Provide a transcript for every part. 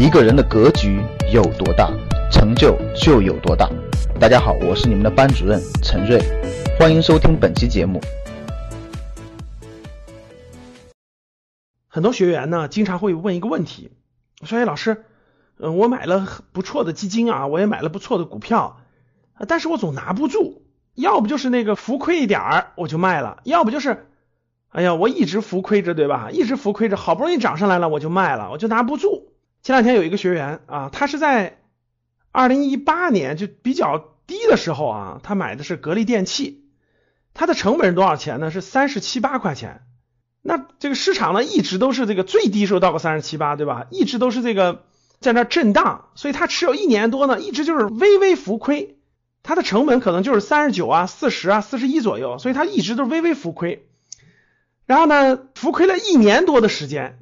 一个人的格局有多大，成就就有多大。大家好，我是你们的班主任陈瑞，欢迎收听本期节目。很多学员呢，经常会问一个问题，说：“哎，老师，嗯，我买了不错的基金啊，我也买了不错的股票，但是我总拿不住，要不就是那个浮亏一点儿我就卖了，要不就是，哎呀，我一直浮亏着，对吧？一直浮亏着，好不容易涨上来了我就卖了，我就拿不住。”前两天有一个学员啊，他是在二零一八年就比较低的时候啊，他买的是格力电器，它的成本是多少钱呢？是三十七八块钱。那这个市场呢，一直都是这个最低时候到个三十七八，对吧？一直都是这个在那震荡，所以他持有一年多呢，一直就是微微浮亏。它的成本可能就是三十九啊、四十啊、四十一左右，所以它一直都是微微浮亏。然后呢，浮亏了一年多的时间。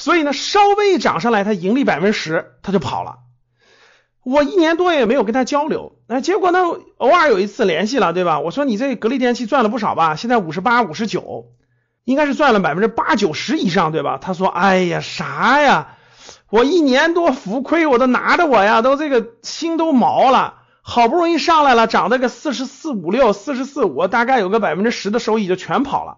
所以呢，稍微一涨上来，他盈利百分之十，他就跑了。我一年多也没有跟他交流，那，结果呢，偶尔有一次联系了，对吧？我说你这格力电器赚了不少吧？现在五十八、五十九，应该是赚了百分之八九十以上，对吧？他说，哎呀，啥呀？我一年多浮亏，我都拿着我呀，都这个心都毛了。好不容易上来了，涨了个四十四五六、四十四五，大概有个百分之十的收益就全跑了。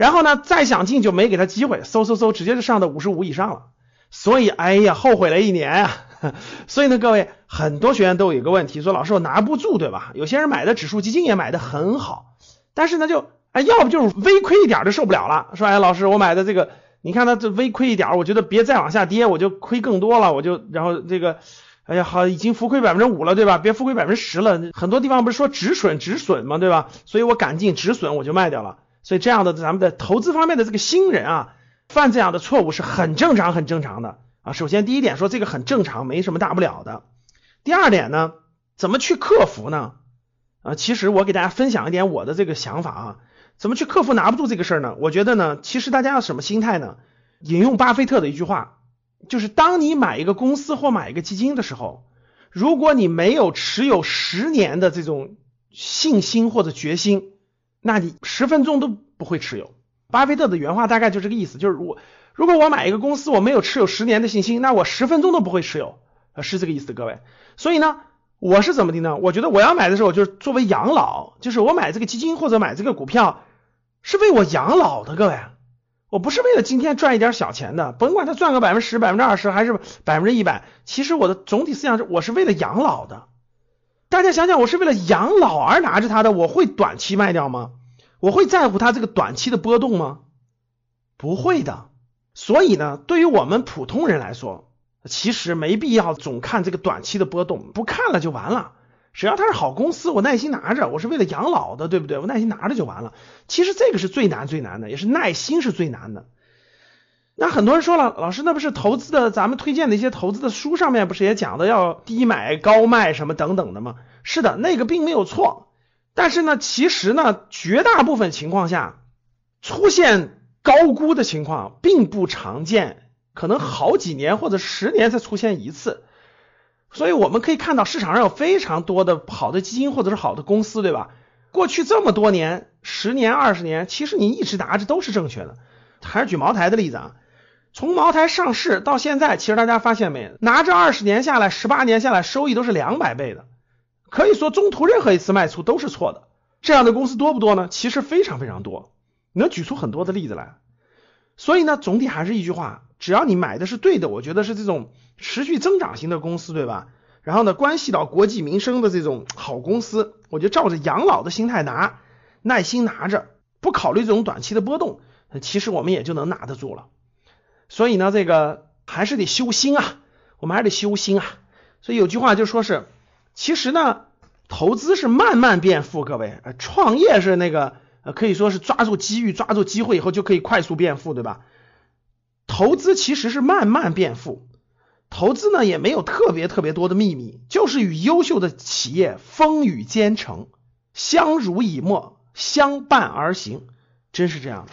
然后呢，再想进就没给他机会，嗖嗖嗖，直接就上到五十五以上了。所以，哎呀，后悔了一年啊。所以呢，各位，很多学员都有一个问题，说老师我拿不住，对吧？有些人买的指数基金也买的很好，但是呢，就哎，要不就是微亏一点就受不了了，说哎，老师我买的这个，你看它这微亏一点，我觉得别再往下跌，我就亏更多了，我就然后这个，哎呀，好，已经浮亏百分之五了，对吧？别浮亏百分之十了。很多地方不是说止损止损吗？对吧？所以我赶紧止损，我就卖掉了。所以这样的咱们的投资方面的这个新人啊，犯这样的错误是很正常、很正常的啊。首先第一点说这个很正常，没什么大不了的。第二点呢，怎么去克服呢？啊，其实我给大家分享一点我的这个想法啊，怎么去克服拿不住这个事儿呢？我觉得呢，其实大家要什么心态呢？引用巴菲特的一句话，就是当你买一个公司或买一个基金的时候，如果你没有持有十年的这种信心或者决心。那你十分钟都不会持有。巴菲特的原话大概就这个意思，就是我如果我买一个公司，我没有持有十年的信心，那我十分钟都不会持有，是这个意思，各位。所以呢，我是怎么的呢？我觉得我要买的时候，就是作为养老，就是我买这个基金或者买这个股票，是为我养老的，各位。我不是为了今天赚一点小钱的，甭管他赚个百分之十、百分之二十还是百分之一百，其实我的总体思想是，我是为了养老的。大家想想，我是为了养老而拿着它的，我会短期卖掉吗？我会在乎它这个短期的波动吗？不会的。所以呢，对于我们普通人来说，其实没必要总看这个短期的波动，不看了就完了。只要它是好公司，我耐心拿着，我是为了养老的，对不对？我耐心拿着就完了。其实这个是最难最难的，也是耐心是最难的。那很多人说了，老师，那不是投资的，咱们推荐的一些投资的书上面不是也讲的要低买高卖什么等等的吗？是的，那个并没有错，但是呢，其实呢，绝大部分情况下出现高估的情况并不常见，可能好几年或者十年才出现一次。所以我们可以看到市场上有非常多的好的基金或者是好的公司，对吧？过去这么多年，十年、二十年，其实你一直拿着都是正确的。还是举茅台的例子啊。从茅台上市到现在，其实大家发现没，拿着二十年下来，十八年下来，收益都是两百倍的。可以说，中途任何一次卖出都是错的。这样的公司多不多呢？其实非常非常多，能举出很多的例子来。所以呢，总体还是一句话，只要你买的是对的，我觉得是这种持续增长型的公司，对吧？然后呢，关系到国计民生的这种好公司，我就照着养老的心态拿，耐心拿着，不考虑这种短期的波动，其实我们也就能拿得住了。所以呢，这个还是得修心啊，我们还得修心啊。所以有句话就说是，其实呢，投资是慢慢变富，各位，创业是那个可以说是抓住机遇、抓住机会以后就可以快速变富，对吧？投资其实是慢慢变富，投资呢也没有特别特别多的秘密，就是与优秀的企业风雨兼程，相濡以沫，相伴而行，真是这样的。